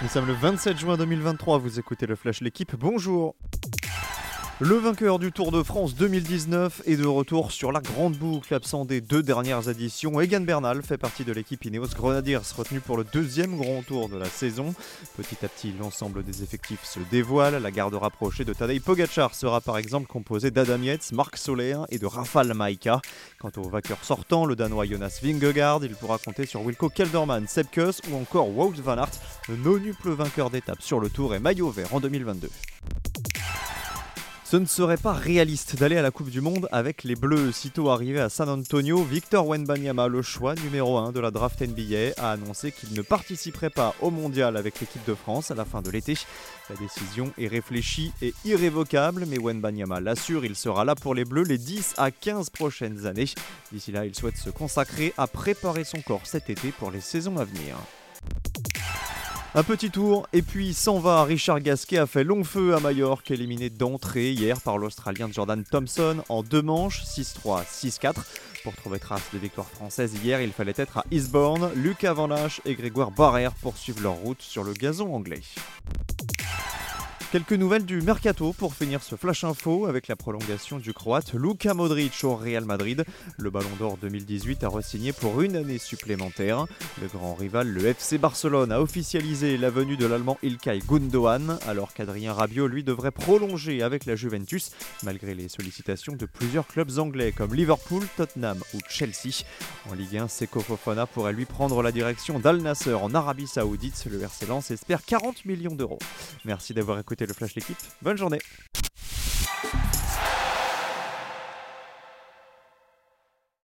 Nous sommes le 27 juin 2023, vous écoutez le Flash L'équipe, bonjour le vainqueur du Tour de France 2019 est de retour sur la grande boucle, absent des deux dernières éditions. Egan Bernal fait partie de l'équipe Ineos Grenadiers, retenu pour le deuxième grand tour de la saison. Petit à petit, l'ensemble des effectifs se dévoile. La garde rapprochée de Tadej Pogacar sera par exemple composée d'Adam Yates, Marc Soler et de Rafal Maika. Quant au vainqueur sortant, le Danois Jonas Vingegaard, il pourra compter sur Wilco Kelderman, Kuss ou encore Wout van Aert, le nonuple vainqueur d'étape sur le Tour et maillot vert en 2022. Ce ne serait pas réaliste d'aller à la Coupe du Monde avec les Bleus. Sitôt arrivé à San Antonio, Victor Wenbanyama, le choix numéro 1 de la draft NBA, a annoncé qu'il ne participerait pas au mondial avec l'équipe de France à la fin de l'été. La décision est réfléchie et irrévocable, mais Wenbanyama l'assure, il sera là pour les Bleus les 10 à 15 prochaines années. D'ici là, il souhaite se consacrer à préparer son corps cet été pour les saisons à venir. Un petit tour et puis s'en va. Richard Gasquet a fait long feu à Majorque, éliminé d'entrée hier par l'Australien Jordan Thompson en deux manches, 6-3, 6-4. Pour trouver trace de victoire française hier, il fallait être à Eastbourne. Lucas Van et Grégoire Barrère poursuivent leur route sur le gazon anglais. Quelques nouvelles du mercato pour finir ce flash info avec la prolongation du croate Luka Modric au Real Madrid. Le Ballon d'Or 2018 a re-signé pour une année supplémentaire. Le grand rival, le FC Barcelone, a officialisé la venue de l'Allemand Ilkay Gundogan, alors qu'Adrien Rabiot lui devrait prolonger avec la Juventus, malgré les sollicitations de plusieurs clubs anglais comme Liverpool, Tottenham ou Chelsea. En Ligue 1, Seko Fofana pourrait lui prendre la direction d'Al Nasser en Arabie Saoudite. Le RC Lens espère 40 millions d'euros. Merci d'avoir le Flash L'équipe. Bonne journée.